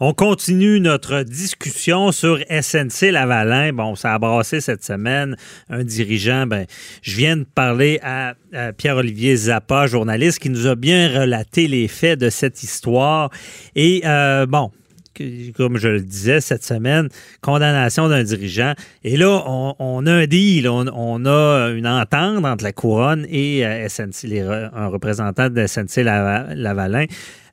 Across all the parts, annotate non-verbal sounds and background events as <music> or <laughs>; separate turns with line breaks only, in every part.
On continue notre discussion sur SNC Lavalin. Bon, ça a brassé cette semaine un dirigeant. Ben, je viens de parler à, Pierre-Olivier Zappa, journaliste, qui nous a bien relaté les faits de cette histoire. Et euh, bon, comme je le disais cette semaine, condamnation d'un dirigeant. Et là, on, a un deal, on, a une entente entre la couronne et euh, SNC, un représentant de SNC Lavalin.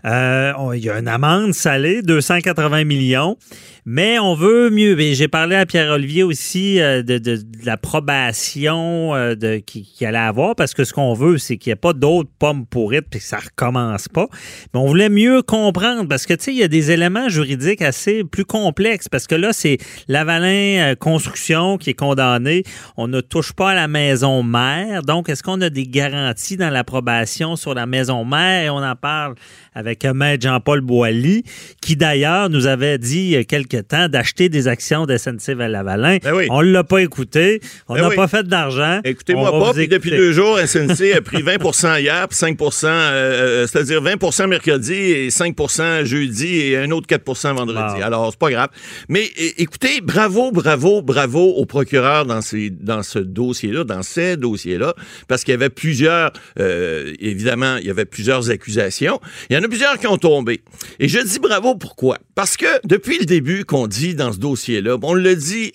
Euh, il y a une amende salée, 280 millions, mais on veut mieux. J'ai parlé à Pierre-Olivier aussi euh, de, l'approbation euh, de, qu'il allait avoir, parce que ce qu'on veut, c'est qu'il n'y ait pas d'autres pommes pourrites puis que ça recommence pas. Mais on voulait mieux comprendre, parce que, tu sais, il y a des éléments juridiques assez plus complexes, parce que là, c'est Lavalin Construction qui est condamné. On ne touche pas à la maison mère. Donc, est-ce qu'on a des garanties dans l'approbation sur la maison mère? Et on en parle avec Maître Jean-Paul Boilly, qui d'ailleurs nous avait dit il y a quelque temps d'acheter des actions de SNC Lavalin. Ben On ne l'a pas écouté. On ben n'a pas fait d'argent.
Écoutez-moi pas. Puis depuis deux jours, SNC a pris 20% hier, puis 5 euh, euh, c'est-à-dire 20 mercredi et 5% jeudi et un autre 4% vendredi. Alors, c'est pas grave. Mais écoutez, bravo, bravo, bravo au procureur dans, ces, dans ce dossier-là, dans ces dossiers-là, parce qu'il y avait plusieurs, euh, évidemment, il y avait plusieurs accusations. Il y en a plusieurs qui ont tombé. Et je dis bravo pourquoi? Parce que depuis le début qu'on dit dans ce dossier-là, on le dit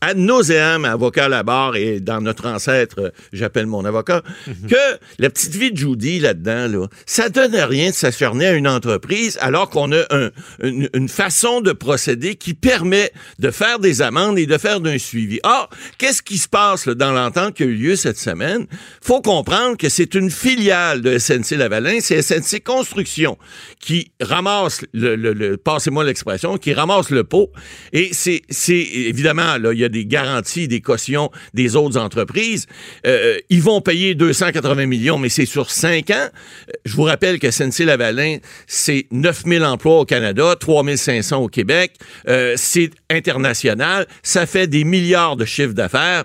ad nauseam, avocat à la barre et dans notre ancêtre, j'appelle mon avocat, mhm. que la petite vie de Judy là-dedans, là, ça donne rien de s'acharner à une entreprise alors qu'on a une, façon de procéder qui permet de faire des amendes et de faire d'un suivi. Or, qu'est-ce qui se passe dans l'entente qui a eu lieu cette semaine? faut comprendre que c'est une filiale de SNC Lavalin, c'est SNC Construction qui ramasse le, le, passez-moi l'expression, qui ramasse le pot. Et c'est évidemment, là, il y a des garanties, des cautions des autres entreprises. Euh, ils vont payer 280 millions, mais c'est sur cinq ans. Je vous rappelle que SNC-Lavalin, c'est 9000 emplois au Canada, 3500 au Québec. Euh, c'est international. Ça fait des milliards de chiffres d'affaires.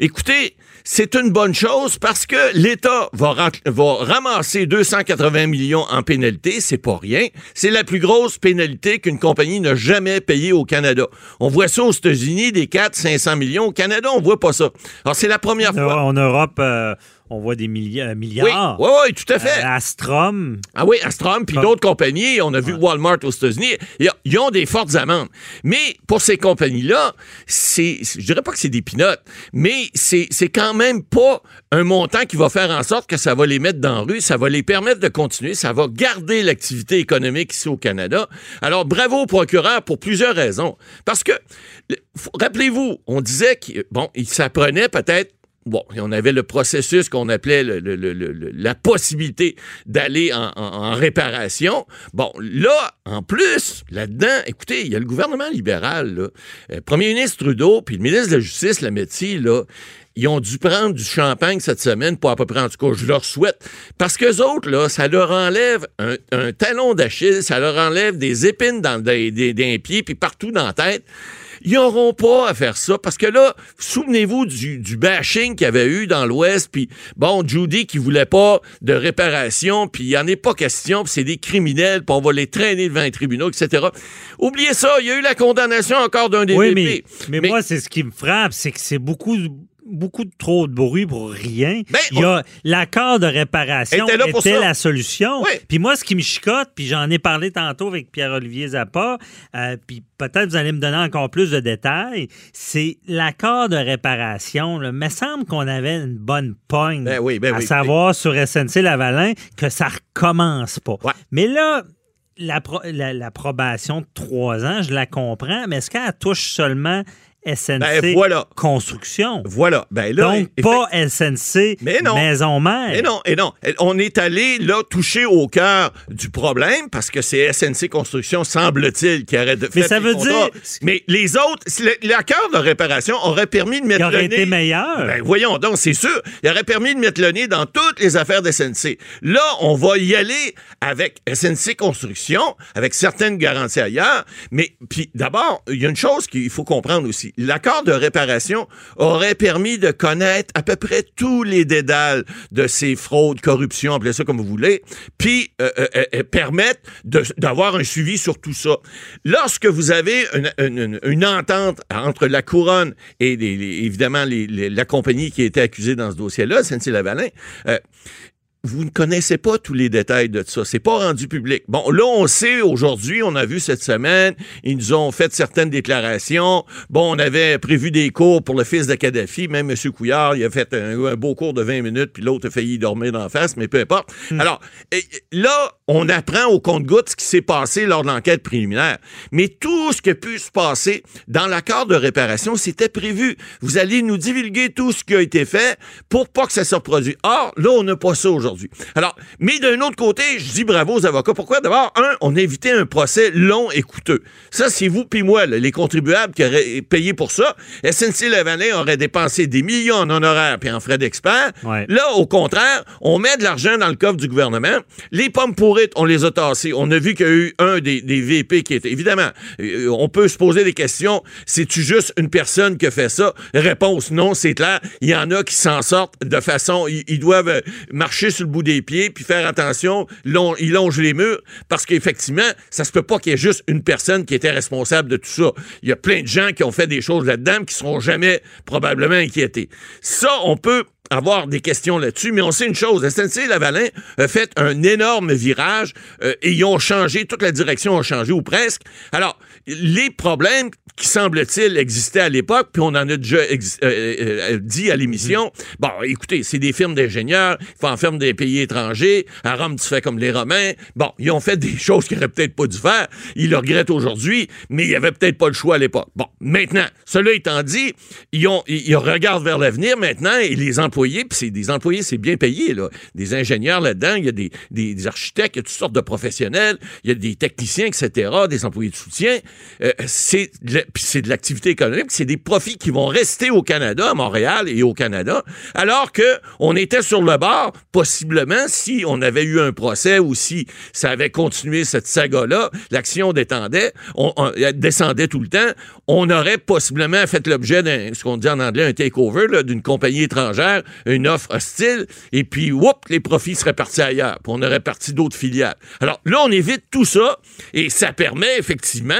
Écoutez, c'est une bonne chose parce que l'État va, va, ramasser 280 millions en pénalité, c'est pas rien. C'est la plus grosse pénalité qu'une compagnie n'a jamais payée au Canada. On voit ça aux États-Unis, des 4 500 millions. Au Canada, on voit pas ça. Alors, c'est la première fois.
En Europe, euh, on voit des euh, milliards.
Oui, oui, tout à fait.
Euh, Astrom.
Ah oui, Astrom, puis d'autres compagnies. On a vu Walmart aux États-Unis. Ils ont des fortes amendes. Mais pour ces compagnies-là, c'est, je dirais pas que c'est des pinottes, mais c'est, c'est quand même pas un montant qui va faire en sorte que ça va les mettre dans la rue, ça va les permettre de continuer, ça va garder l'activité économique ici au Canada. Alors, bravo au procureur pour plusieurs raisons. Parce que, rappelez-vous, on disait qu'il bon, il s'apprenait peut-être Bon, on avait le processus qu'on appelait la possibilité d'aller en, réparation. Bon, là, en plus, là-dedans, écoutez, il y a le gouvernement libéral, là, euh, premier ministre Trudeau, puis le ministre de la Justice, la métier, là, ils ont dû prendre du champagne cette semaine pour à peu près, en tout cas, je leur souhaite. Parce que autres, là, ça leur enlève un, talon d'Achille, ça leur enlève des épines dans, des, des, pieds, puis partout dans la tête. Ils n'auront pas à faire ça parce que là, souvenez-vous du, du bashing qu'il y avait eu dans l'Ouest, puis bon, Judy qui voulait pas de réparation, puis il n'y en est pas question, puis c'est des criminels, puis on va les traîner devant les tribunaux, etc. Oubliez ça, il y a eu la condamnation encore d'un des
oui, mais, mais, moi, c'est ce qui me frappe, c'est que c'est beaucoup beaucoup trop de bruit pour rien. Ben, il y a l'accord de réparation était, la solution. Puis moi, ce qui me chicote, puis j'en ai parlé tantôt avec Pierre-Olivier Zappa, euh, puis peut-être vous allez me donner encore plus de détails, c'est l'accord de réparation. Il me semble qu'on avait une bonne pogne,
ben ben
à savoir sur SNC Lavalin, que ça recommence pas. Mais là, l'approbation de trois ans, je la comprends, mais est-ce qu'elle touche seulement SNC ben, voilà. Construction.
Voilà. Ben là,
Donc, pas SNC Maison Mère.
Et non, et non. On est allé là toucher au cœur du problème parce que c'est SNC Construction, semble-t-il, qui arrête de faire
Mais ça veut dire.
Mais les autres, l'accord de réparation aurait permis de mettre
Il aurait
le
été meilleur.
Ben, voyons donc, c'est sûr. Il aurait permis de mettre le nez dans toutes les affaires de SNC. Là, on va y aller avec SNC Construction, avec certaines garanties ailleurs. Mais puis d'abord, il y a une chose qu'il faut comprendre aussi l'accord de réparation aurait permis de connaître à peu près tous les dédales de ces fraudes, corruptions, appelez ça comme vous voulez, puis euh, euh, permettre d'avoir un suivi sur tout ça. Lorsque vous avez une, entente entre la couronne et évidemment la compagnie qui été accusée dans ce dossier-là, SNC-Lavalin, vous ne connaissez pas tous les détails de ça. C'est pas rendu public. Bon, là, on sait aujourd'hui, on a vu cette semaine, ils nous ont fait certaines déclarations. Bon, on avait prévu des cours pour le fils de Kadhafi. Même M. Couillard, il a fait un, beau cours de 20 minutes, puis l'autre a failli dormir d'en face, mais peu importe. Hmm. Alors, là, on apprend au compte-goutte ce qui s'est passé lors de l'enquête préliminaire. Mais tout ce qui a pu se passer dans l'accord de réparation, c'était prévu. Vous allez nous divulguer tout ce qui a été fait pour pas que ça se reproduise. Or, là, on n'a pas ça aujourd'hui. Alors, mais d'un autre côté, je dis bravo aux avocats. Pourquoi? D'abord, un, on a évité un procès long et coûteux. Ça, c'est vous puis moi, les contribuables qui auraient payé pour ça. SNC-Lavalin aurait dépensé des millions en honoraires puis en frais d'expert. Là, au contraire, on met de l'argent dans le coffre du gouvernement. Les pommes pourrites, on les a tassées. On a vu qu'il y a eu un des, VP qui était... Évidemment, euh, on peut se poser des questions. C'est-tu juste une personne qui a fait ça? Réponse non, c'est clair. Il y en a qui s'en sortent de façon... Ils, doivent marcher sur le bout des pieds, puis faire attention, long, il longe les murs, parce qu'effectivement, ça se peut pas qu'il y ait juste une personne qui était responsable de tout ça. Il y a plein de gens qui ont fait des choses là-dedans qui seront jamais probablement inquiétés. Ça, on peut avoir des questions là-dessus, mais on sait une chose, SNC-Lavalin a fait un énorme virage euh, et ils ont changé, toute la direction a changé, ou presque. Alors, les problèmes qui semble-t-il existaient à l'époque, puis on en a déjà euh, euh, dit à l'émission, mm-hmm. bon, écoutez, c'est des firmes d'ingénieurs, ils font en firme des pays étrangers, à Rome, tu fais comme les Romains. Bon, ils ont fait des <laughs> choses qu'ils n'auraient peut-être pas dû faire, ils le regrettent aujourd'hui, mais il n'y avait peut-être pas le choix à l'époque. Bon, maintenant, cela étant dit, ils, ont, ils regardent vers l'avenir maintenant et les emplois puis c'est des employés, c'est bien payé, là. Des ingénieurs là-dedans, il y a des, des, architectes, il y a toutes sortes de professionnels, il y a des techniciens, etc., des employés de soutien. Euh, c'est de, l'activité économique, c'est des profits qui vont rester au Canada, à Montréal et au Canada, alors que on était sur le bord, possiblement, si on avait eu un procès ou si ça avait continué cette saga-là, l'action détendait, on, descendait tout le temps, on aurait possiblement fait l'objet d'un, ce qu'on dit en anglais, un takeover, d'une compagnie étrangère une offre hostile, et puis, whoop, les profits seraient partis ailleurs, puis on aurait parti d'autres filiales. Alors là, on évite tout ça, et ça permet effectivement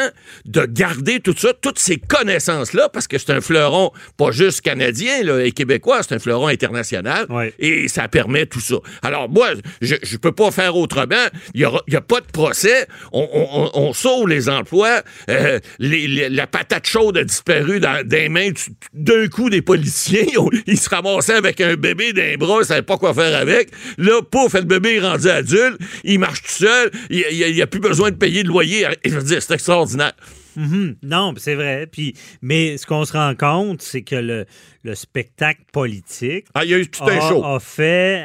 de garder tout ça, toutes ces connaissances-là, parce que c'est un fleuron pas juste canadien là, et québécois, c'est un fleuron international, et ça permet tout ça. Alors moi, je ne peux pas faire autrement. Il n'y a, pas de procès. On, sauve les emplois. Euh, la patate chaude a disparu dans, des mains d'un coup des policiers. Ils se ramassaient avec un bébé d'un bras, il savait pas quoi faire avec. Là, pouf, le bébé est rendu adulte, il marche tout seul, il n'y a, plus besoin de payer de loyer. Je veux dire, c'est extraordinaire.
Mm-hmm. Non, c'est vrai. Mais ce qu'on se rend compte, c'est que le, le spectacle politique
ah, y a, eu tout un show.
a fait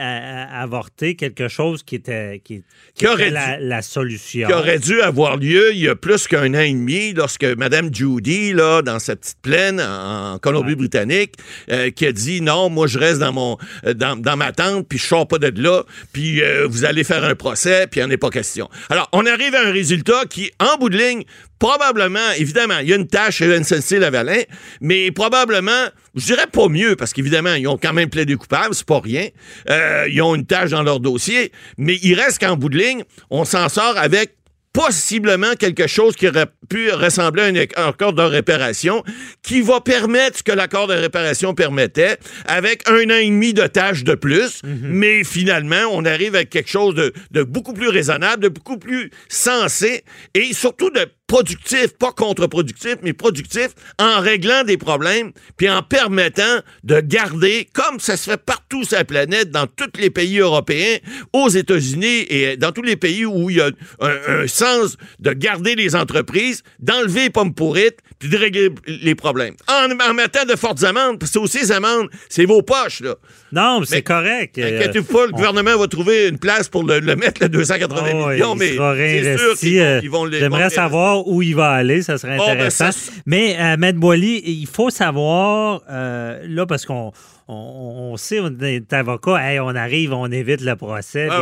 avorter quelque chose qui était, qui, aurait la, solution.
Qui aurait dû avoir lieu il y a plus qu'un an et demi lorsque Mme Judy, là, dans sa petite plaine en Colombie-Britannique, euh, qui a dit non, moi je reste dans mon euh, dans, ma tente, puis je sors pas de là, puis euh, vous allez faire un procès, puis il en est pas question. Alors, on arrive à un résultat qui, en bout de ligne, probablement, évidemment, il y a une tâche chez SNC-Lavalin, mais probablement, je dirais pas mieux, parce qu'évidemment, ils ont quand même plaidé coupable, c'est pas rien. Euh, ils ont une tâche dans leur dossier, mais il reste qu'en bout de ligne, on s'en sort avec possiblement quelque chose qui aurait pu ressembler à un accord de réparation qui va permettre ce que l'accord de réparation permettait avec un an et demi de tâches de plus, mhm. mais finalement, on arrive avec quelque chose de, de beaucoup plus raisonnable, de beaucoup plus sensé et surtout de productif, pas contre-productif, mais productif, en réglant des problèmes, puis en permettant de garder, comme ça se fait partout sur la planète, dans tous les pays européens, aux États-Unis et dans tous les pays où il y a un, sens de garder les entreprises, d'enlever les pommes pourrites, puis de régler les problèmes. En, en mettant de fortes amendes, parce que c'est aussi les amendes, c'est vos poches, là.
Non, c'est correct.
Inquiétez-vous pas, le gouvernement va trouver une place pour le, mettre, le 280 millions, mais c'est sûr qu'ils vont,
euh, J'aimerais savoir où il va aller, ça serait oh, ben, intéressant. Mais, euh, Maître Boily, il faut savoir, euh, là, parce qu'on on, sait, on est avocat, on arrive, on évite le procès.
Ah,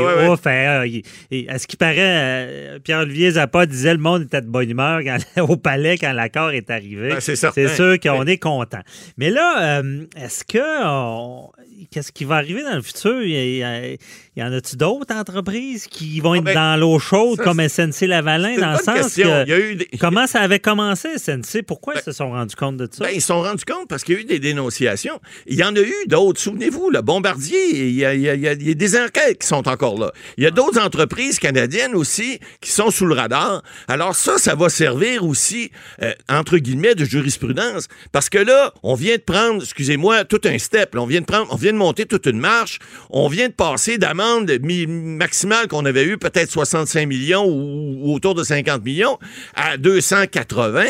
à ce qui paraît, Pierre-Olivier Zappa disait le monde était de bonne humeur <laughs> au palais quand l'accord est arrivé.
Ben, c'est
sûr qu'on est content. Mais là, est-ce que qu'est-ce qui va arriver dans le futur? Il y, en a-tu d'autres entreprises qui vont ah, être ben, dans l'eau chaude comme SNC-Lavalin, dans le sens que... <laughs> Comment ça avait commencé, SNC? Pourquoi ben, ils se sont rendus compte de ça?
Ben, ils se sont rendus compte parce qu'il y a eu des dénonciations. Il y en a eu d'autres. Souvenez-vous, le Bombardier, il y, a, des enquêtes qui sont encore là. Il y a d'autres entreprises canadiennes aussi qui sont sous le radar. Alors ça, ça va servir aussi, euh, entre guillemets, de jurisprudence. Parce que là, on vient de prendre, excusez-moi, tout un step. on vient de prendre, on vient de monter toute une marche. On vient de passer d'amende maximale qu'on avait eu peut-être 65 millions ou, autour de 50 millions à 280.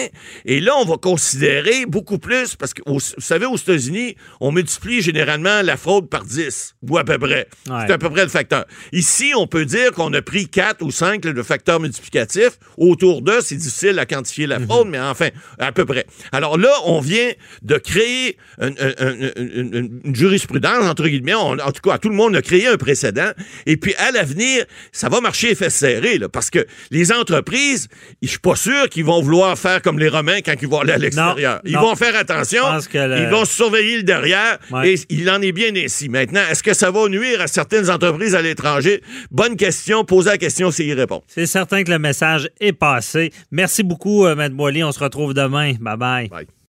Et là, on va considérer beaucoup plus parce que, vous savez, aux États-Unis, on multiplie généralement la fraude par 10 ou à peu près. C'est à peu près le facteur. Ici, on peut dire qu'on a pris 4 ou 5 le facteur multiplicatif. Autour d'eux, c'est difficile à quantifier la fraude, mhm. mais enfin, à peu près. Alors là, on vient de créer une jurisprudence entre guillemets, en tout cas, tout le monde a créé un précédent. Et puis, à l'avenir, ça va marcher effet serré, là, parce que les entreprises, je suis pas sûr qu'ils vont vouloir faire comme les Romains quand ils vont aller à l'extérieur. Ils vont faire attention, ils vont surveiller le derrière, et il en est bien ainsi. Maintenant, est-ce que ça va nuire à certaines entreprises à l'étranger? Bonne question, posez la question s'il y répond.
C'est certain que le message est passé. Merci beaucoup, euh, Matt Boily. On se retrouve demain. Bye-bye. bye.